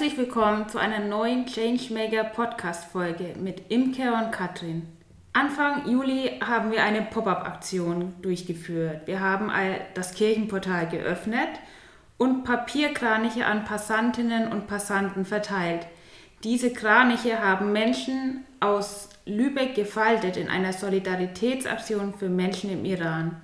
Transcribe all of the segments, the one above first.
Herzlich willkommen zu einer neuen Changemaker Podcast Folge mit Imke und Katrin. Anfang Juli haben wir eine Pop-up-Aktion durchgeführt. Wir haben das Kirchenportal geöffnet und Papierkraniche an Passantinnen und Passanten verteilt. Diese Kraniche haben Menschen aus Lübeck gefaltet in einer Solidaritätsaktion für Menschen im Iran.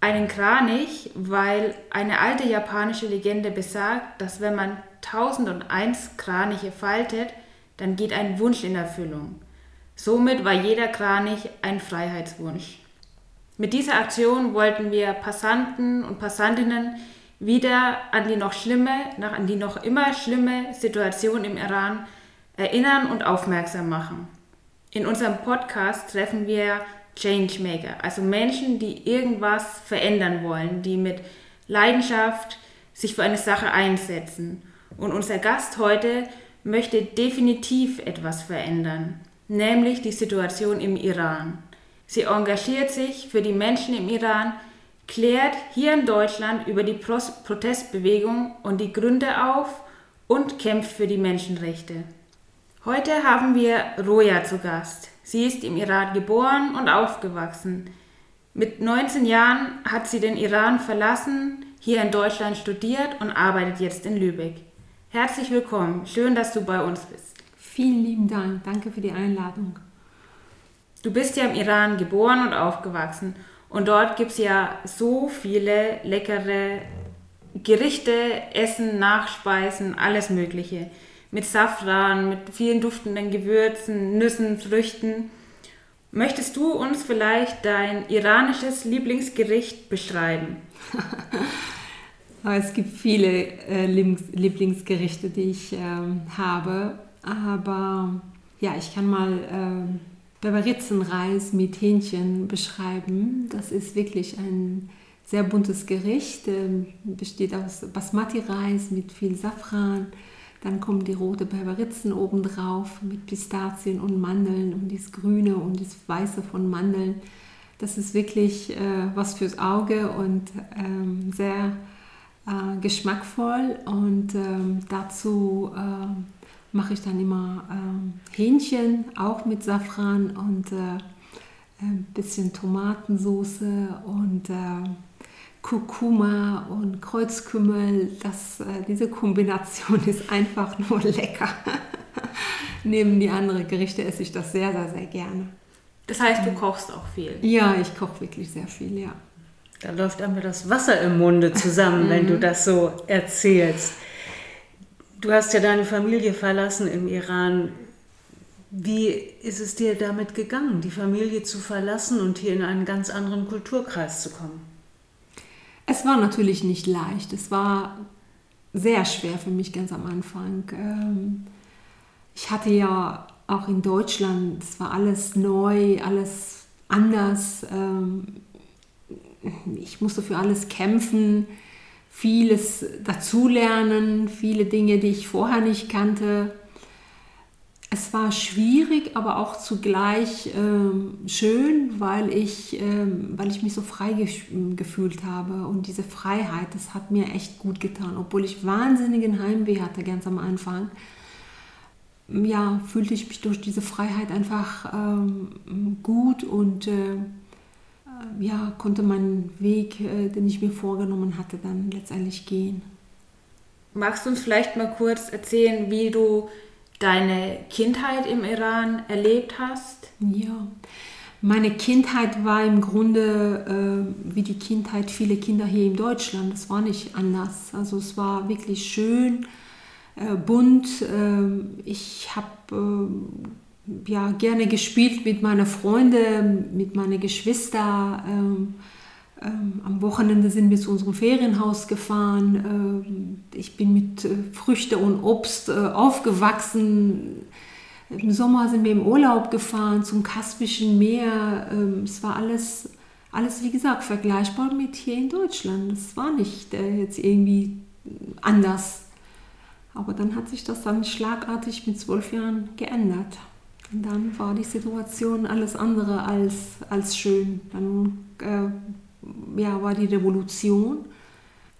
Einen Kranich, weil eine alte japanische Legende besagt, dass wenn man 1001 Kraniche faltet, dann geht ein Wunsch in Erfüllung. Somit war jeder Kranich ein Freiheitswunsch. Mit dieser Aktion wollten wir Passanten und Passantinnen wieder an die noch schlimme, an die noch immer schlimme Situation im Iran erinnern und aufmerksam machen. In unserem Podcast treffen wir Changemaker, also Menschen, die irgendwas verändern wollen, die mit Leidenschaft sich für eine Sache einsetzen. Und unser Gast heute möchte definitiv etwas verändern, nämlich die Situation im Iran. Sie engagiert sich für die Menschen im Iran, klärt hier in Deutschland über die Protestbewegung und die Gründe auf und kämpft für die Menschenrechte. Heute haben wir Roja zu Gast. Sie ist im Iran geboren und aufgewachsen. Mit 19 Jahren hat sie den Iran verlassen, hier in Deutschland studiert und arbeitet jetzt in Lübeck. Herzlich willkommen. Schön, dass du bei uns bist. Vielen lieben Dank. Danke für die Einladung. Du bist ja im Iran geboren und aufgewachsen. Und dort gibt es ja so viele leckere Gerichte, Essen, Nachspeisen, alles Mögliche mit Safran, mit vielen duftenden Gewürzen, Nüssen, Früchten. Möchtest du uns vielleicht dein iranisches Lieblingsgericht beschreiben? es gibt viele äh, Lieblingsgerichte, die ich äh, habe, aber ja, ich kann mal äh, mit Hähnchen beschreiben. Das ist wirklich ein sehr buntes Gericht, ähm, besteht aus Basmati-Reis mit viel Safran, dann kommen die rote Berberitzen obendrauf mit Pistazien und Mandeln und das Grüne und das Weiße von Mandeln. Das ist wirklich äh, was fürs Auge und ähm, sehr äh, geschmackvoll. Und ähm, dazu äh, mache ich dann immer ähm, Hähnchen, auch mit Safran und äh, ein bisschen Tomatensoße und äh, Kurkuma und Kreuzkümmel, das, äh, diese Kombination ist einfach nur lecker. Neben die anderen Gerichte esse ich das sehr, sehr, sehr gerne. Das heißt, du kochst auch viel? Ja, ich koche wirklich sehr viel, ja. Da läuft einmal das Wasser im Munde zusammen, wenn du mhm. das so erzählst. Du hast ja deine Familie verlassen im Iran. Wie ist es dir damit gegangen, die Familie zu verlassen und hier in einen ganz anderen Kulturkreis zu kommen? Es war natürlich nicht leicht. Es war sehr schwer für mich ganz am Anfang. Ähm, ich hatte ja auch in Deutschland, es war alles neu, alles anders. Ähm, ich musste für alles kämpfen, vieles dazulernen, viele Dinge, die ich vorher nicht kannte es war schwierig, aber auch zugleich ähm, schön, weil ich, ähm, weil ich mich so frei gefühlt habe. Und diese Freiheit, das hat mir echt gut getan. Obwohl ich wahnsinnigen Heimweh hatte ganz am Anfang, ja, fühlte ich mich durch diese Freiheit einfach ähm, gut und äh, ja, konnte meinen Weg, äh, den ich mir vorgenommen hatte, dann letztendlich gehen. Magst du uns vielleicht mal kurz erzählen, wie du deine Kindheit im Iran erlebt hast? Ja, meine Kindheit war im Grunde äh, wie die Kindheit vieler Kinder hier in Deutschland. Es war nicht anders. Also es war wirklich schön, äh, bunt. Äh, ich habe äh, ja gerne gespielt mit meinen Freunden, mit meinen Geschwistern. Ähm, am Wochenende sind wir zu unserem Ferienhaus gefahren. Ähm, ich bin mit äh, Früchte und Obst äh, aufgewachsen. Im Sommer sind wir im Urlaub gefahren zum Kaspischen Meer. Ähm, es war alles, alles, wie gesagt, vergleichbar mit hier in Deutschland. Es war nicht äh, jetzt irgendwie anders. Aber dann hat sich das dann schlagartig mit zwölf Jahren geändert. Und dann war die Situation alles andere als, als schön. Dann äh, ja, war die Revolution.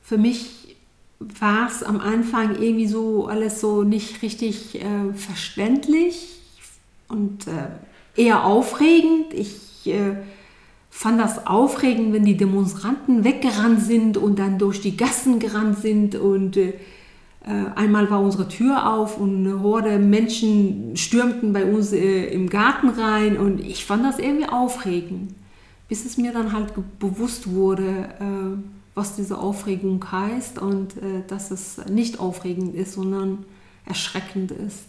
Für mich war es am Anfang irgendwie so alles so nicht richtig äh, verständlich und äh, eher aufregend. Ich äh, fand das aufregend, wenn die Demonstranten weggerannt sind und dann durch die Gassen gerannt sind und äh, äh, einmal war unsere Tür auf und eine Horde Menschen stürmten bei uns äh, im Garten rein und ich fand das irgendwie aufregend, bis es mir dann halt bewusst wurde, was diese Aufregung heißt und dass es nicht aufregend ist, sondern erschreckend ist.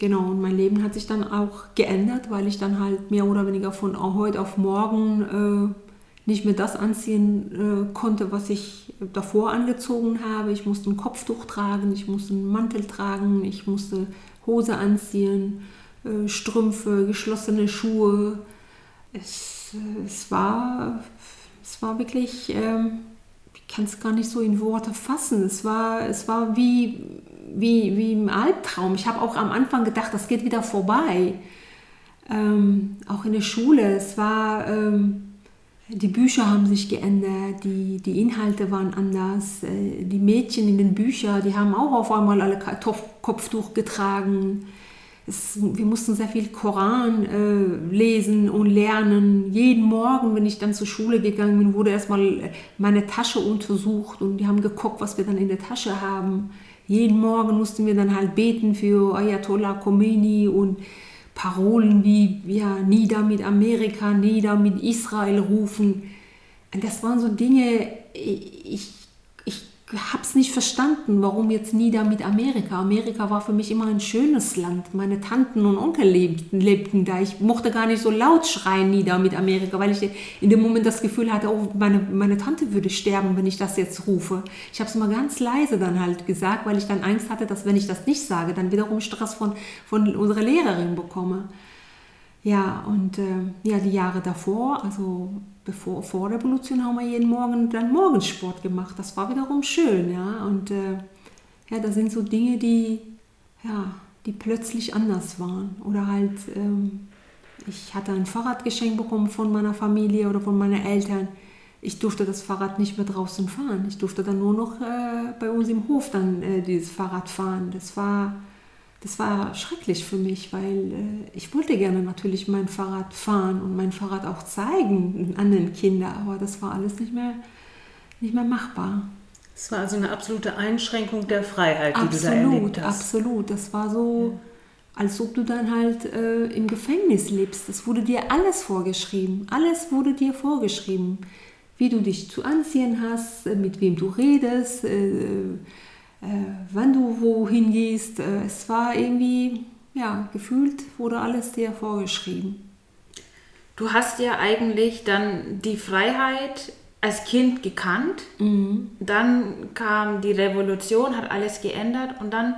Genau, und mein Leben hat sich dann auch geändert, weil ich dann halt mehr oder weniger von heute auf morgen äh, nicht mehr das anziehen äh, konnte, was ich davor angezogen habe. Ich musste ein Kopftuch tragen, ich musste einen Mantel tragen, ich musste Hose anziehen, äh, Strümpfe, geschlossene Schuhe. Es, es, war, es war wirklich, ähm, ich kann es gar nicht so in Worte fassen. Es war, es war wie wie, wie im Albtraum. Ich habe auch am Anfang gedacht, das geht wieder vorbei. Ähm, auch in der Schule, es war, ähm, die Bücher haben sich geändert, die, die Inhalte waren anders. Äh, die Mädchen in den Büchern, die haben auch auf einmal alle Kopftuch getragen. Es, wir mussten sehr viel Koran äh, lesen und lernen. Jeden Morgen, wenn ich dann zur Schule gegangen bin, wurde erstmal meine Tasche untersucht und die haben geguckt, was wir dann in der Tasche haben jeden Morgen mussten wir dann halt beten für Ayatollah Khomeini und Parolen wie ja, nieder mit Amerika, nieder mit Israel rufen. Das waren so Dinge, ich habe es nicht verstanden, warum jetzt nieder mit Amerika. Amerika war für mich immer ein schönes Land. Meine Tanten und Onkel lebten, lebten da. Ich mochte gar nicht so laut schreien nieder mit Amerika, weil ich in dem Moment das Gefühl hatte, oh, meine, meine Tante würde sterben, wenn ich das jetzt rufe. Ich habe es mal ganz leise dann halt gesagt, weil ich dann Angst hatte, dass wenn ich das nicht sage, dann wiederum Stress von, von unserer Lehrerin bekomme. Ja, und äh, ja, die Jahre davor, also bevor, vor der Revolution haben wir jeden Morgen dann Morgensport gemacht. Das war wiederum schön, ja. Und äh, ja, das sind so Dinge, die, ja, die plötzlich anders waren. Oder halt, ähm, ich hatte ein Fahrrad geschenkt bekommen von meiner Familie oder von meinen Eltern. Ich durfte das Fahrrad nicht mehr draußen fahren. Ich durfte dann nur noch äh, bei uns im Hof dann äh, dieses Fahrrad fahren. Das war das war schrecklich für mich, weil äh, ich wollte gerne natürlich mein Fahrrad fahren und mein Fahrrad auch zeigen an den Kindern, aber das war alles nicht mehr, nicht mehr machbar. Es war also eine absolute Einschränkung der Freiheit, die absolut, du da erlebt hast. Absolut, das war so, ja. als ob du dann halt äh, im Gefängnis lebst. Es wurde dir alles vorgeschrieben, alles wurde dir vorgeschrieben, wie du dich zu anziehen hast, mit wem du redest. Äh, äh, wann du wohin gehst. Äh, es war irgendwie, ja, gefühlt wurde alles dir vorgeschrieben. Du hast ja eigentlich dann die Freiheit als Kind gekannt. Mhm. Dann kam die Revolution, hat alles geändert und dann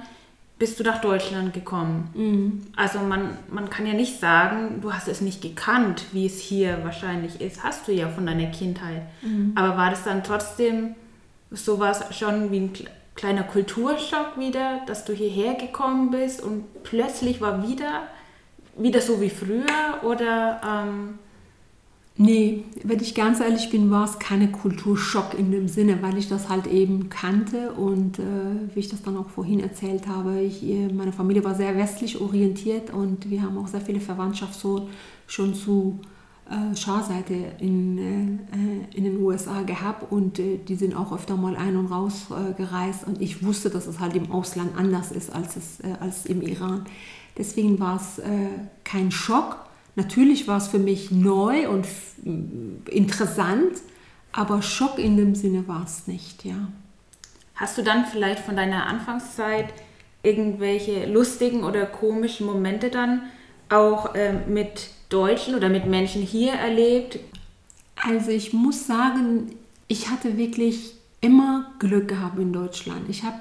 bist du nach Deutschland gekommen. Mhm. Also man, man kann ja nicht sagen, du hast es nicht gekannt, wie es hier wahrscheinlich ist. Hast du ja von deiner Kindheit. Mhm. Aber war das dann trotzdem sowas schon wie ein kleiner Kulturschock wieder, dass du hierher gekommen bist und plötzlich war wieder, wieder so wie früher oder... Ähm Nee, wenn ich ganz ehrlich bin, war es keine Kulturschock in dem Sinne, weil ich das halt eben kannte und äh, wie ich das dann auch vorhin erzählt habe, ich, äh, meine Familie war sehr westlich orientiert und wir haben auch sehr viele Verwandtschaft so schon zu Scharseite in, äh, in den USA gehabt und äh, die sind auch öfter mal ein- und raus äh, gereist und ich wusste, dass es halt im Ausland anders ist als, es, äh, als im Iran. Deswegen war es äh, kein Schock. Natürlich war es für mich neu und interessant, aber Schock in dem Sinne war es nicht, ja. Hast du dann vielleicht von deiner Anfangszeit irgendwelche lustigen oder komischen Momente dann auch mit Deutschen oder mit Menschen hier erlebt? Also ich muss sagen, ich hatte wirklich immer Glück gehabt in Deutschland. Ich habe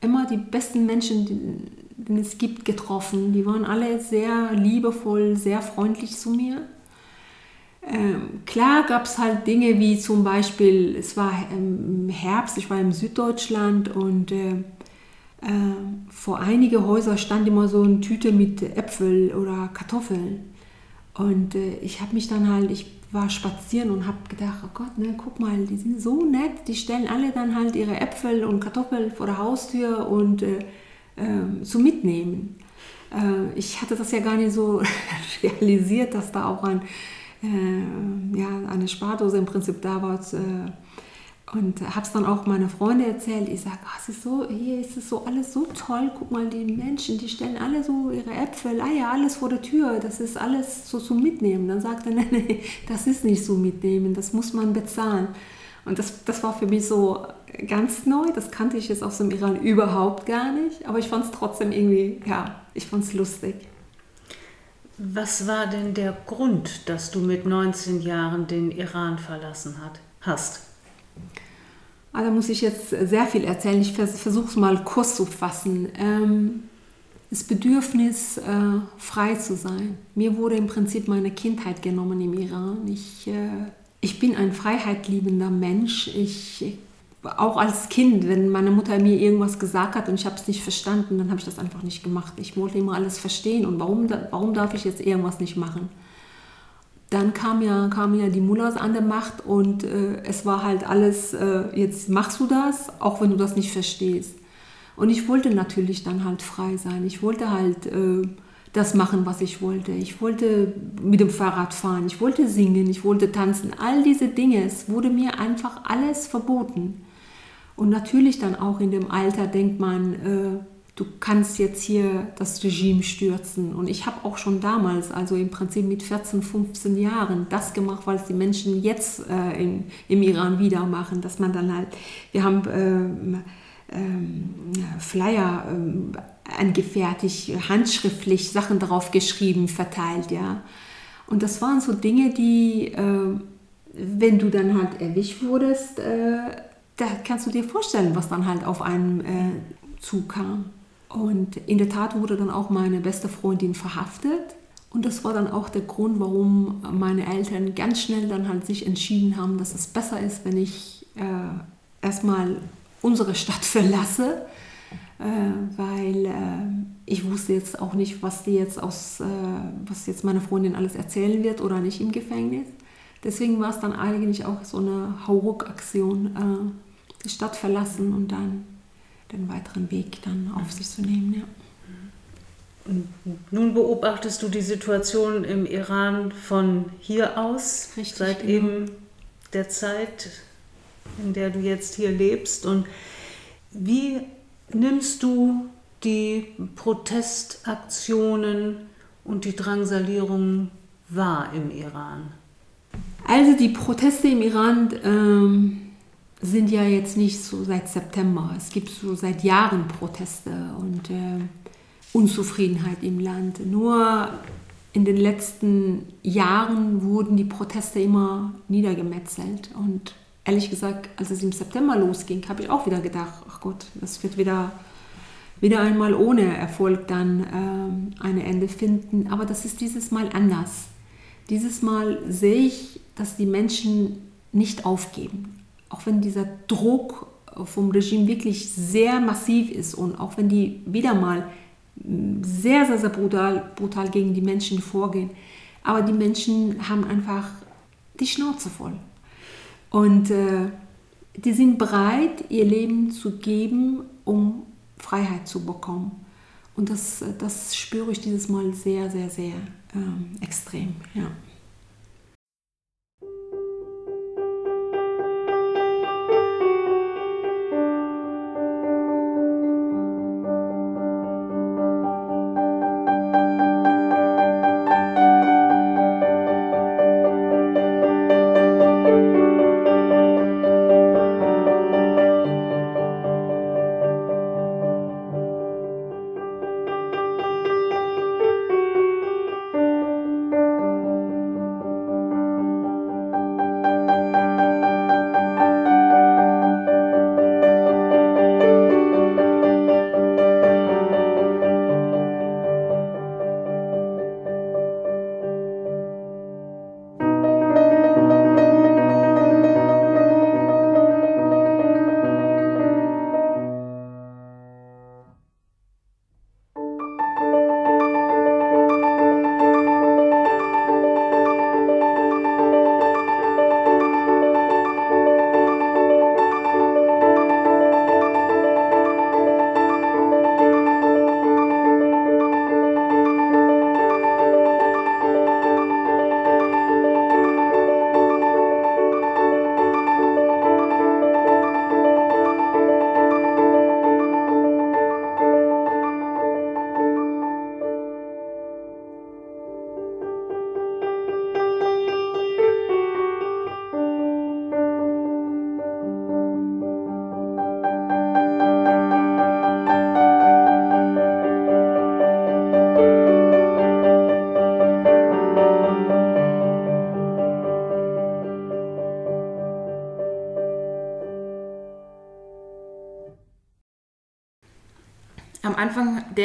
immer die besten Menschen, die, die es gibt, getroffen. Die waren alle sehr liebevoll, sehr freundlich zu mir. Ähm, klar gab es halt Dinge wie zum Beispiel, es war im Herbst, ich war im Süddeutschland und äh, äh, vor einige Häuser stand immer so eine Tüte mit Äpfel oder Kartoffeln. Und äh, ich habe mich dann halt, ich war spazieren und habe gedacht, oh Gott, ne, guck mal, die sind so nett, die stellen alle dann halt ihre Äpfel und Kartoffeln vor der Haustür und äh, äh, zu mitnehmen. Ich hatte das ja gar nicht so realisiert, dass da auch ein, äh, ja, eine Spardose im Prinzip da war äh, und habe es dann auch meiner Freunde erzählt. Ich sage, oh, ist so, hier ist es so alles so toll. Guck mal, die Menschen, die stellen alle so ihre Äpfel, Eier, alles vor der Tür. Das ist alles so zum Mitnehmen. Dann sagt er, nee, nee, das ist nicht so mitnehmen, das muss man bezahlen. Und das, das war für mich so ganz neu. Das kannte ich jetzt aus dem Iran überhaupt gar nicht. Aber ich fand es trotzdem irgendwie, ja, ich fand es lustig. Was war denn der Grund, dass du mit 19 Jahren den Iran verlassen hat, hast? Ah, da muss ich jetzt sehr viel erzählen. Ich versuche es mal kurz zu fassen. Ähm, das Bedürfnis, äh, frei zu sein. Mir wurde im Prinzip meine Kindheit genommen im Iran. Ich, äh, ich bin ein freiheitliebender Mensch. Ich, auch als Kind, wenn meine Mutter mir irgendwas gesagt hat und ich habe es nicht verstanden, dann habe ich das einfach nicht gemacht. Ich wollte immer alles verstehen und warum, warum darf ich jetzt irgendwas nicht machen? Dann kam ja, kamen ja die Mullahs an der Macht und äh, es war halt alles, äh, jetzt machst du das, auch wenn du das nicht verstehst. Und ich wollte natürlich dann halt frei sein. Ich wollte halt äh, das machen, was ich wollte. Ich wollte mit dem Fahrrad fahren, ich wollte singen, ich wollte tanzen. All diese Dinge, es wurde mir einfach alles verboten. Und natürlich dann auch in dem Alter denkt man, äh, du kannst jetzt hier das Regime stürzen. Und ich habe auch schon damals, also im Prinzip mit 14, 15 Jahren, das gemacht, was die Menschen jetzt äh, in, im Iran wieder machen, dass man dann halt, wir haben ähm, ähm, Flyer ähm, angefertigt, handschriftlich Sachen drauf geschrieben, verteilt, ja. Und das waren so Dinge, die, äh, wenn du dann halt erwischt wurdest, äh, da kannst du dir vorstellen, was dann halt auf einem äh, zukam. Und in der Tat wurde dann auch meine beste Freundin verhaftet. Und das war dann auch der Grund, warum meine Eltern ganz schnell dann halt sich entschieden haben, dass es besser ist, wenn ich äh, erstmal unsere Stadt verlasse, äh, weil äh, ich wusste jetzt auch nicht, was die jetzt aus, äh, was jetzt meine Freundin alles erzählen wird oder nicht im Gefängnis. Deswegen war es dann eigentlich auch so eine Hauruck-Aktion, äh, die Stadt verlassen und dann den weiteren Weg dann auf sich zu nehmen. Ja. Nun beobachtest du die Situation im Iran von hier aus, Richtig, seit genau. eben der Zeit, in der du jetzt hier lebst. Und wie nimmst du die Protestaktionen und die Drangsalierung wahr im Iran? Also die Proteste im Iran ähm, sind ja jetzt nicht so seit September. Es gibt so seit Jahren Proteste und äh, Unzufriedenheit im Land. Nur in den letzten Jahren wurden die Proteste immer niedergemetzelt. Und ehrlich gesagt, als es im September losging, habe ich auch wieder gedacht, ach Gott, das wird wieder, wieder einmal ohne Erfolg dann ähm, ein Ende finden. Aber das ist dieses Mal anders. Dieses Mal sehe ich, dass die Menschen nicht aufgeben auch wenn dieser Druck vom Regime wirklich sehr massiv ist und auch wenn die wieder mal sehr, sehr, sehr brutal, brutal gegen die Menschen vorgehen, aber die Menschen haben einfach die Schnauze voll. Und äh, die sind bereit, ihr Leben zu geben, um Freiheit zu bekommen. Und das, das spüre ich dieses Mal sehr, sehr, sehr ähm, extrem. Ja.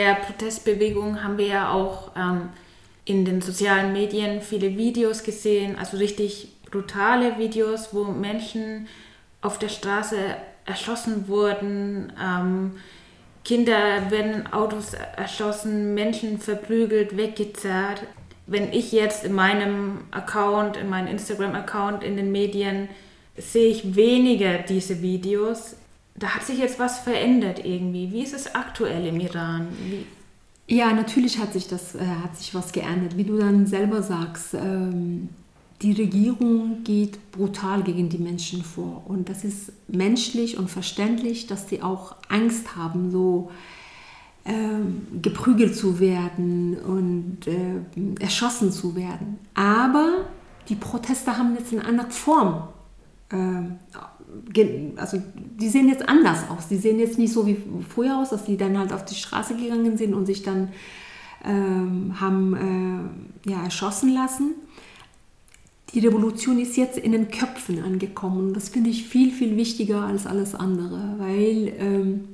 Der Protestbewegung haben wir ja auch ähm, in den sozialen Medien viele Videos gesehen, also richtig brutale Videos, wo Menschen auf der Straße erschossen wurden. Ähm, Kinder werden in Autos erschossen, Menschen verprügelt, weggezerrt. Wenn ich jetzt in meinem Account, in meinem Instagram-Account, in den Medien sehe ich weniger diese Videos. Da hat sich jetzt was verändert irgendwie. Wie ist es aktuell im Iran? Wie ja, natürlich hat sich das, äh, hat sich was geändert. Wie du dann selber sagst, ähm, die Regierung geht brutal gegen die Menschen vor. Und das ist menschlich und verständlich, dass die auch Angst haben, so ähm, geprügelt zu werden und äh, erschossen zu werden. Aber die Proteste haben jetzt eine andere Form. Äh, also die sehen jetzt anders aus. Die sehen jetzt nicht so wie früher aus, dass die dann halt auf die Straße gegangen sind und sich dann äh, haben äh, ja, erschossen lassen die Revolution ist jetzt in den Köpfen angekommen. Das finde ich viel, viel wichtiger als alles andere, weil, ähm,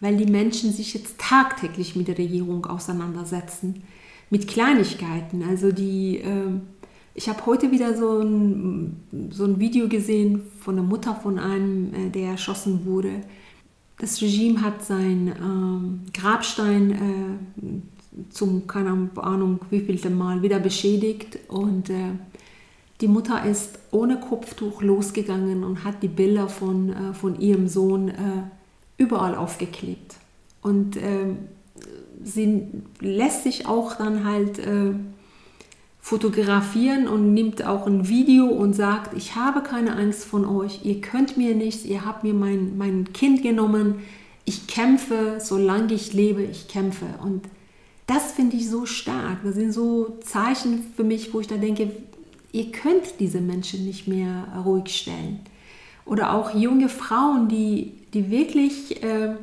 weil die Menschen sich jetzt tagtäglich mit der Regierung auseinandersetzen, mit Kleinigkeiten. Also die, äh, ich habe heute wieder so ein, so ein Video gesehen von der Mutter von einem, äh, der erschossen wurde. Das Regime hat seinen äh, Grabstein äh, zum, keine Ahnung, wievielten Mal wieder beschädigt und äh, die Mutter ist ohne Kopftuch losgegangen und hat die Bilder von, äh, von ihrem Sohn äh, überall aufgeklebt. Und äh, sie lässt sich auch dann halt fotografieren und nimmt auch ein Video und sagt, ich habe keine Angst von euch, ihr könnt mir nichts, ihr habt mir mein, mein Kind genommen, ich kämpfe, solange ich lebe, ich kämpfe. Und das finde ich so stark. Das sind so Zeichen für mich, wo ich da denke, ihr könnt diese Menschen nicht mehr ruhig stellen. Oder auch junge Frauen, die, die wirklich äh,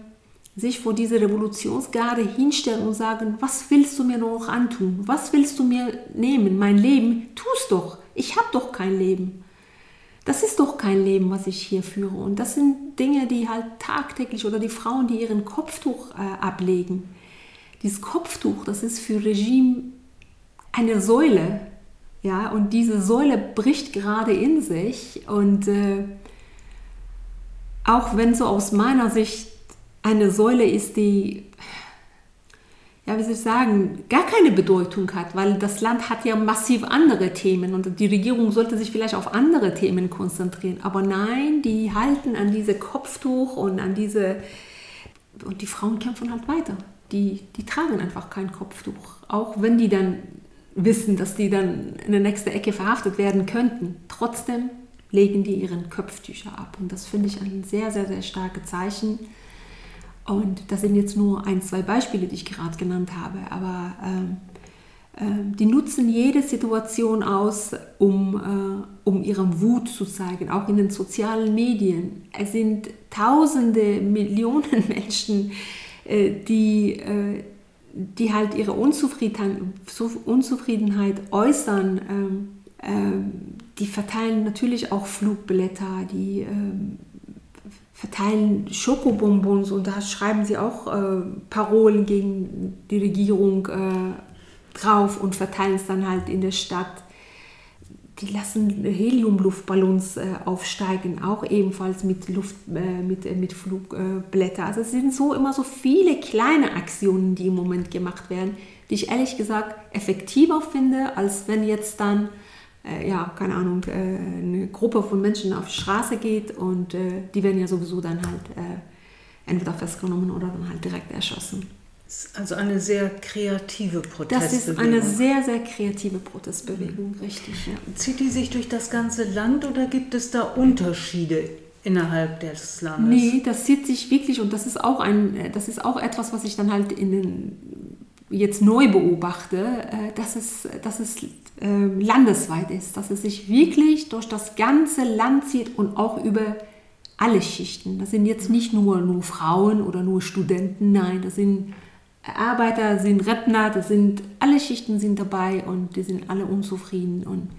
sich vor diese Revolutionsgarde hinstellen und sagen, was willst du mir noch antun? Was willst du mir nehmen? Mein Leben? Tu's doch. Ich habe doch kein Leben. Das ist doch kein Leben, was ich hier führe. Und das sind Dinge, die halt tagtäglich oder die Frauen, die ihren Kopftuch äh, ablegen. Dieses Kopftuch, das ist für Regime eine Säule, ja, und diese Säule bricht gerade in sich. Und äh, auch wenn so aus meiner Sicht eine Säule ist, die, ja, wie soll ich sagen, gar keine Bedeutung hat, weil das Land hat ja massiv andere Themen und die Regierung sollte sich vielleicht auf andere Themen konzentrieren. Aber nein, die halten an diese Kopftuch und an diese, und die Frauen kämpfen halt weiter. Die, die tragen einfach kein Kopftuch, auch wenn die dann wissen, dass die dann in der nächsten Ecke verhaftet werden könnten. Trotzdem legen die ihren Köpftücher ab. Und das finde ich ein sehr, sehr, sehr starkes Zeichen. Und das sind jetzt nur ein, zwei Beispiele, die ich gerade genannt habe. Aber ähm, äh, die nutzen jede Situation aus, um, äh, um ihren Wut zu zeigen, auch in den sozialen Medien. Es sind tausende, Millionen Menschen, äh, die äh, die halt ihre Unzufriedenheit, Unzufriedenheit äußern, ähm, ähm, die verteilen natürlich auch Flugblätter, die ähm, verteilen Schokobonbons und da schreiben sie auch äh, Parolen gegen die Regierung äh, drauf und verteilen es dann halt in der Stadt die lassen Heliumluftballons äh, aufsteigen, auch ebenfalls mit, Luft, äh, mit, äh, mit Flugblätter. also es sind so immer so viele kleine Aktionen, die im Moment gemacht werden, die ich ehrlich gesagt effektiver finde, als wenn jetzt dann, äh, ja, keine Ahnung, äh, eine Gruppe von Menschen auf die Straße geht und äh, die werden ja sowieso dann halt entweder festgenommen oder dann halt direkt erschossen. Also eine sehr kreative Protestbewegung. Das ist eine sehr, sehr kreative Protestbewegung, mhm. richtig. Ja. Zieht die sich durch das ganze Land oder gibt es da Unterschiede innerhalb des Landes? Nee, das zieht sich wirklich und das ist auch, ein, das ist auch etwas, was ich dann halt in den, jetzt neu beobachte, äh, dass es, dass es ähm, landesweit ist, dass es sich wirklich durch das ganze Land zieht und auch über alle Schichten. Das sind jetzt nicht nur, nur Frauen oder nur Studenten, nein, das sind Arbeiter, sind Rentner, das sind alle Schichten sind dabei und die sind alle unzufrieden und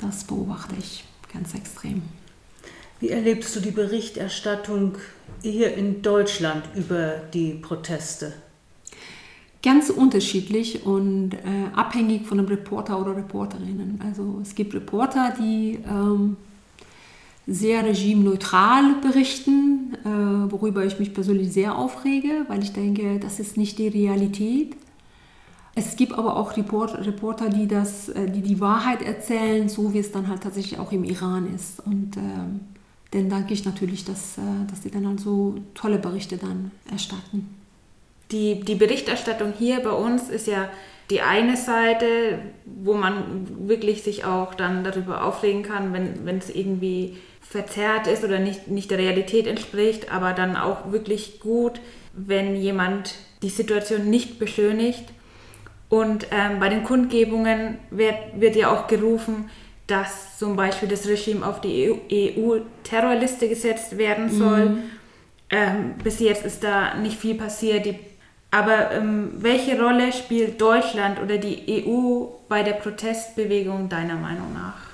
das beobachte ich ganz extrem. Wie erlebst du die Berichterstattung hier in Deutschland über die Proteste? Ganz unterschiedlich und äh, abhängig von dem Reporter oder Reporterinnen. Also es gibt Reporter, die ähm, sehr regimeneutral berichten, äh, worüber ich mich persönlich sehr aufrege, weil ich denke, das ist nicht die Realität. Es gibt aber auch Report, Reporter, die, das, äh, die die Wahrheit erzählen, so wie es dann halt tatsächlich auch im Iran ist. Und äh, dann danke ich natürlich, dass, äh, dass die dann halt so tolle Berichte dann erstatten. Die, die Berichterstattung hier bei uns ist ja die eine Seite, wo man wirklich sich auch dann darüber aufregen kann, wenn, es irgendwie verzerrt ist oder nicht, nicht der Realität entspricht, aber dann auch wirklich gut, wenn jemand die Situation nicht beschönigt. Und ähm, bei den Kundgebungen wird, wird ja auch gerufen, dass zum Beispiel das Regime auf die EU-Terrorliste gesetzt werden soll. Mhm. Ähm, bis jetzt ist da nicht viel passiert. Die aber ähm, welche Rolle spielt Deutschland oder die EU bei der Protestbewegung deiner Meinung nach?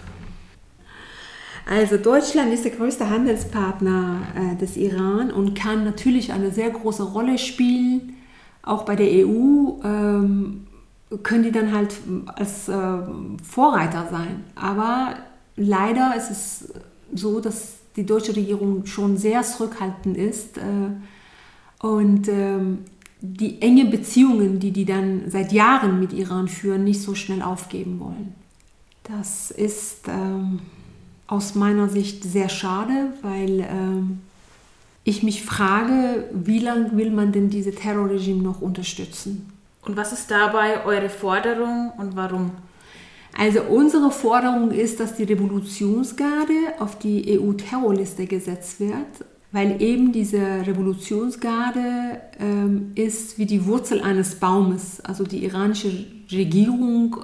Also Deutschland ist der größte Handelspartner äh, des Iran und kann natürlich eine sehr große Rolle spielen. Auch bei der EU ähm, können die dann halt als äh, Vorreiter sein. Aber leider ist es so, dass die deutsche Regierung schon sehr zurückhaltend ist. Äh, und ähm, die enge Beziehungen, die die dann seit Jahren mit Iran führen, nicht so schnell aufgeben wollen. Das ist ähm, aus meiner Sicht sehr schade, weil ähm, ich mich frage, wie lange will man denn diese Terrorregime noch unterstützen? Und was ist dabei eure Forderung und warum? Also unsere Forderung ist, dass die Revolutionsgarde auf die EU-Terrorliste gesetzt wird weil eben diese Revolutionsgarde ähm, ist wie die Wurzel eines Baumes. Also die iranische Regierung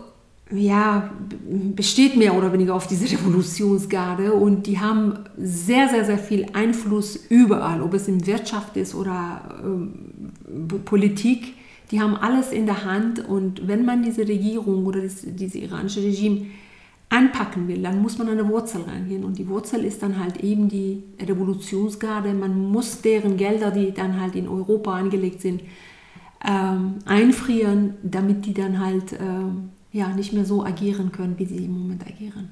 ja, besteht mehr oder weniger auf diese Revolutionsgarde und die haben sehr, sehr, sehr viel Einfluss überall, ob es in Wirtschaft ist oder äh, Politik. Die haben alles in der Hand und wenn man diese Regierung oder das, diese iranische Regime anpacken will, dann muss man an eine Wurzel reingehen. Und die Wurzel ist dann halt eben die Revolutionsgarde. Man muss deren Gelder, die dann halt in Europa angelegt sind, ähm, einfrieren, damit die dann halt ähm, ja, nicht mehr so agieren können, wie sie im Moment agieren.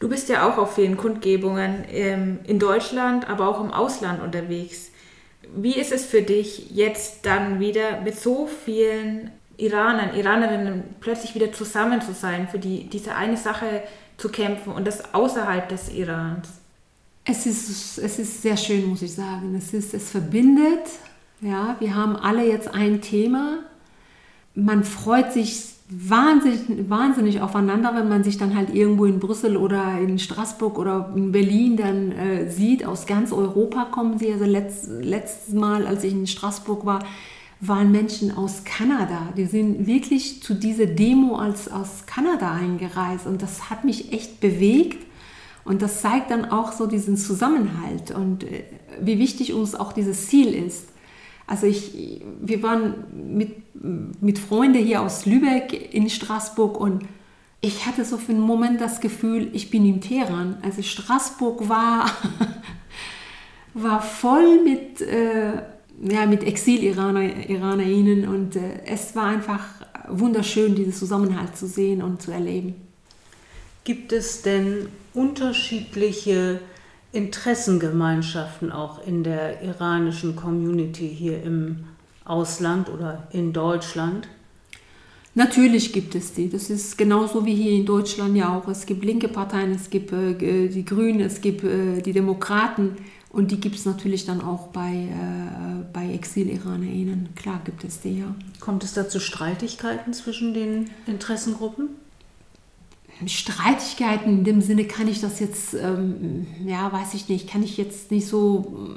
Du bist ja auch auf vielen Kundgebungen ähm, in Deutschland, aber auch im Ausland unterwegs. Wie ist es für dich jetzt dann wieder mit so vielen Iranern, Iranerinnen plötzlich wieder zusammen zu sein, für die, diese eine Sache zu kämpfen und das außerhalb des Irans? Es ist, es ist sehr schön, muss ich sagen. Es, ist, es verbindet. Ja, wir haben alle jetzt ein Thema. Man freut sich wahnsinnig, wahnsinnig aufeinander, wenn man sich dann halt irgendwo in Brüssel oder in Straßburg oder in Berlin dann äh, sieht. Aus ganz Europa kommen sie. Also letzt, letztes Mal, als ich in Straßburg war, waren Menschen aus Kanada. Die sind wirklich zu dieser Demo als, aus Kanada eingereist und das hat mich echt bewegt und das zeigt dann auch so diesen Zusammenhalt und äh, wie wichtig uns auch dieses Ziel ist. Also ich, wir waren mit, mit Freunden hier aus Lübeck in Straßburg und ich hatte so für einen Moment das Gefühl, ich bin in Teheran. Also Straßburg war, war voll mit... Äh, ja, mit Exil-Iranerinnen und äh, es war einfach wunderschön, diesen Zusammenhalt zu sehen und zu erleben. Gibt es denn unterschiedliche Interessengemeinschaften auch in der iranischen Community hier im Ausland oder in Deutschland? Natürlich gibt es die. Das ist genauso wie hier in Deutschland ja auch. Es gibt linke Parteien, es gibt äh, die Grünen, es gibt äh, die Demokraten. Und die gibt es natürlich dann auch bei, äh, bei Exil-IranerInnen. Klar gibt es die, ja. Kommt es da zu Streitigkeiten zwischen den Interessengruppen? Streitigkeiten in dem Sinne kann ich das jetzt, ähm, ja, weiß ich nicht, kann ich jetzt nicht so,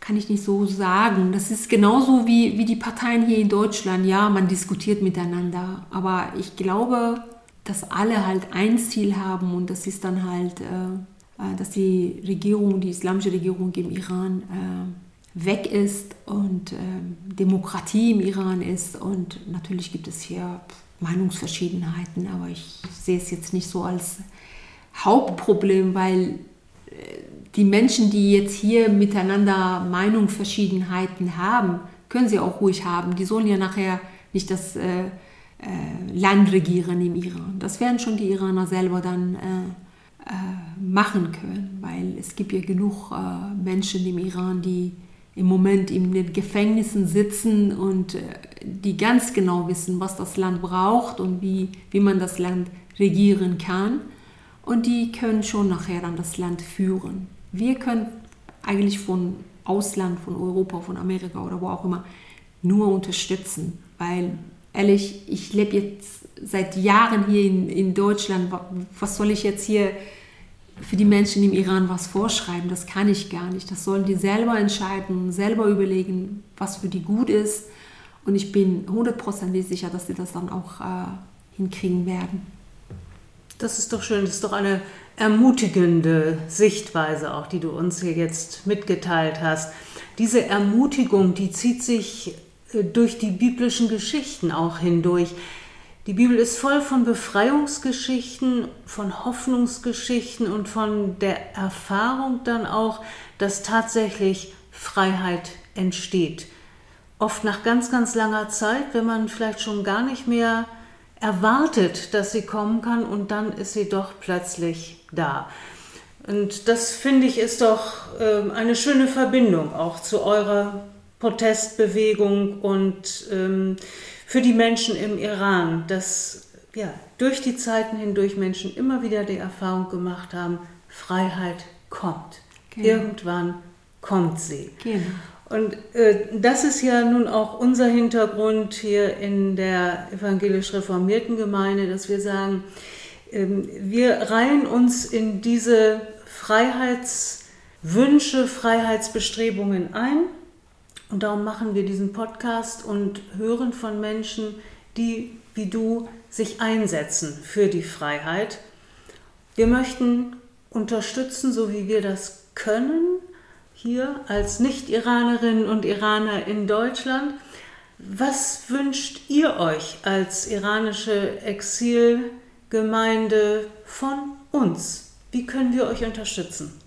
kann ich nicht so sagen. Das ist genauso wie, wie die Parteien hier in Deutschland. Ja, man diskutiert miteinander. Aber ich glaube, dass alle halt ein Ziel haben und das ist dann halt äh, dass die Regierung, die islamische Regierung im Iran äh, weg ist und ähm, Demokratie im Iran ist. Und natürlich gibt es hier Meinungsverschiedenheiten, aber ich sehe es jetzt nicht so als Hauptproblem, weil äh, die Menschen, die jetzt hier miteinander Meinungsverschiedenheiten haben, können sie auch ruhig haben. Die sollen ja nachher nicht das äh, äh, Land regieren im Iran. Das werden schon die Iraner selber dann äh, äh machen können, weil es gibt ja genug äh, Menschen im Iran, die im Moment in den Gefängnissen sitzen und äh, die ganz genau wissen, was das Land braucht und wie, wie man das Land regieren kann. Und die können schon nachher dann das Land führen. Wir können eigentlich von Ausland, von Europa, von Amerika oder wo auch immer, nur unterstützen. Weil, ehrlich, ich lebe jetzt seit Jahren hier in, in Deutschland. Was soll ich jetzt hier für die Menschen im Iran was vorschreiben? Das kann ich gar nicht. Das sollen die selber entscheiden, selber überlegen, was für die gut ist. Und ich bin hundertprozentig sicher, dass sie das dann auch äh, hinkriegen werden. Das ist doch schön. Das ist doch eine ermutigende Sichtweise auch, die du uns hier jetzt mitgeteilt hast. Diese Ermutigung, die zieht sich durch die biblischen Geschichten auch hindurch. Die Bibel ist voll von Befreiungsgeschichten, von Hoffnungsgeschichten und von der Erfahrung dann auch, dass tatsächlich Freiheit entsteht. Oft nach ganz, ganz langer Zeit, wenn man vielleicht schon gar nicht mehr erwartet, dass sie kommen kann und dann ist sie doch plötzlich da. Und das finde ich ist doch äh, eine schöne Verbindung auch zu eurer Protestbewegung und ähm, für die Menschen im Iran, dass ja, durch die Zeiten hindurch Menschen immer wieder die Erfahrung gemacht haben, Freiheit kommt. Genau. Irgendwann kommt sie. Genau. Und äh, das ist ja nun auch unser Hintergrund hier in der evangelisch reformierten Gemeinde, dass wir sagen, äh, wir reihen uns in diese Freiheitswünsche, Freiheitsbestrebungen ein. Und darum machen wir diesen Podcast und hören von Menschen, die wie du sich einsetzen für die Freiheit. Wir möchten unterstützen, so wie wir das können, hier als Nicht-Iranerinnen und Iraner in Deutschland. Was wünscht ihr euch als iranische Exilgemeinde von uns? Wie können wir euch unterstützen?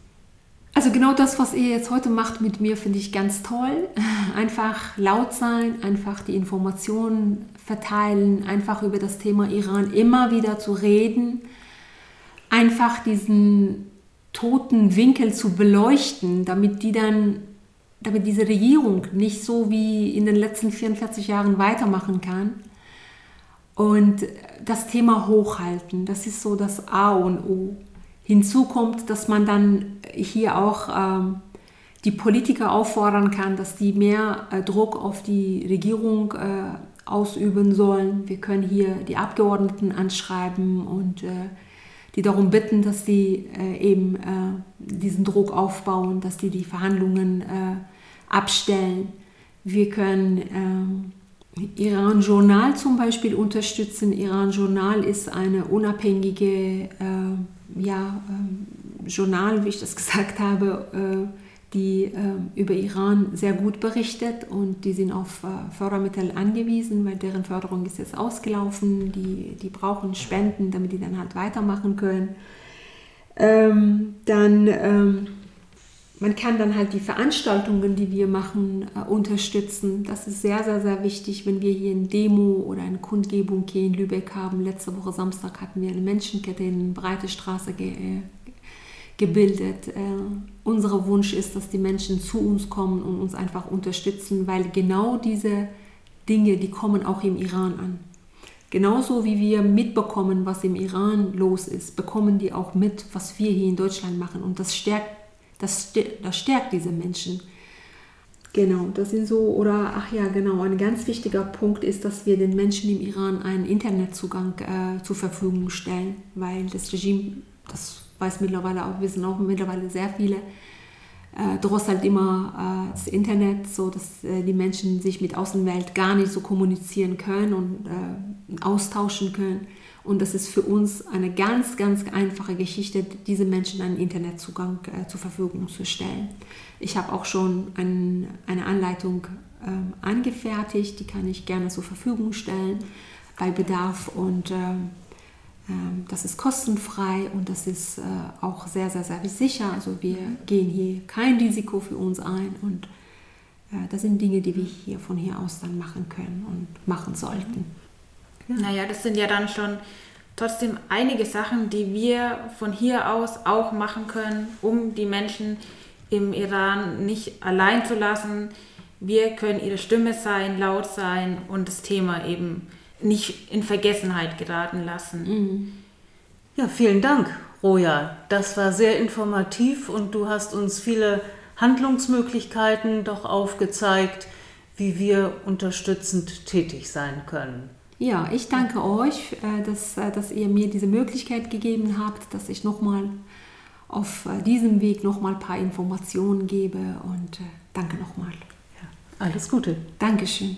Also genau das, was ihr jetzt heute macht mit mir, finde ich ganz toll. Einfach laut sein, einfach die Informationen verteilen, einfach über das Thema Iran immer wieder zu reden, einfach diesen toten Winkel zu beleuchten, damit die dann, damit diese Regierung nicht so wie in den letzten 44 Jahren weitermachen kann. Und das Thema hochhalten, das ist so das A und O. Hinzu kommt, dass man dann hier auch ähm, die Politiker auffordern kann, dass die mehr äh, Druck auf die Regierung äh, ausüben sollen. Wir können hier die Abgeordneten anschreiben und äh, die darum bitten, dass sie äh, eben äh, diesen Druck aufbauen, dass die die Verhandlungen äh, abstellen. Wir können äh, Iran Journal zum Beispiel unterstützen. Iran Journal ist eine unabhängige ja, äh, Journal, wie ich das gesagt habe, die äh, über Iran sehr gut berichtet und die sind auf äh, Fördermittel angewiesen, weil deren Förderung ist jetzt ausgelaufen. Die, die brauchen Spenden, damit die dann halt weitermachen können. Ähm, dann, ähm, man kann dann halt die Veranstaltungen, die wir machen, äh, unterstützen. Das ist sehr, sehr, sehr wichtig, wenn wir hier eine Demo oder eine Kundgebung hier in Lübeck haben. Letzte Woche Samstag hatten wir eine Menschenkette in Breite Straße äh, gebildet. Äh, unser Wunsch ist, dass die Menschen zu uns kommen und uns einfach unterstützen, weil genau diese Dinge, die kommen auch im Iran an. Genauso wie wir mitbekommen, was im Iran los ist, bekommen die auch mit, was wir hier in Deutschland machen. Und das stärkt, das, das stärkt diese Menschen. Genau, das sind so, oder ach ja, genau, ein ganz wichtiger Punkt ist, dass wir den Menschen im Iran einen Internetzugang äh, zur Verfügung stellen, weil das Regime, das weiß mittlerweile auch, wissen auch mittlerweile sehr viele, äh, drosselt immer äh, das Internet, so dass äh, die Menschen sich mit Außenwelt gar nicht so kommunizieren können und äh, austauschen können. Und das ist für uns eine ganz, ganz einfache Geschichte, diese Menschen einen Internetzugang äh, zur Verfügung zu stellen. Ich habe auch schon ein, eine Anleitung ähm, angefertigt, die kann ich gerne zur Verfügung stellen bei Bedarf und Ähm, das ist kostenfrei und das ist äh, auch sehr, sehr, sehr sicher. Also wir gehen hier kein Risiko für uns ein und äh, das sind Dinge, die wir hier von hier aus dann machen können und machen sollten. Ja. Naja, das sind ja dann schon trotzdem einige Sachen, die wir von hier aus auch machen können, um die Menschen im Iran nicht allein zu lassen. Wir können ihre Stimme sein, laut sein und das Thema eben nicht in Vergessenheit geraten lassen. Mhm. Ja, vielen Dank, Roja. Das war sehr informativ und du hast uns viele Handlungsmöglichkeiten doch aufgezeigt, wie wir unterstützend tätig sein können. Ja, ich danke euch, äh, dass, äh, dass ihr mir diese Möglichkeit gegeben habt, dass ich nochmal auf äh, diesem Weg nochmal ein paar Informationen gebe und danke nochmal. Ja, alles Gute. Dankeschön.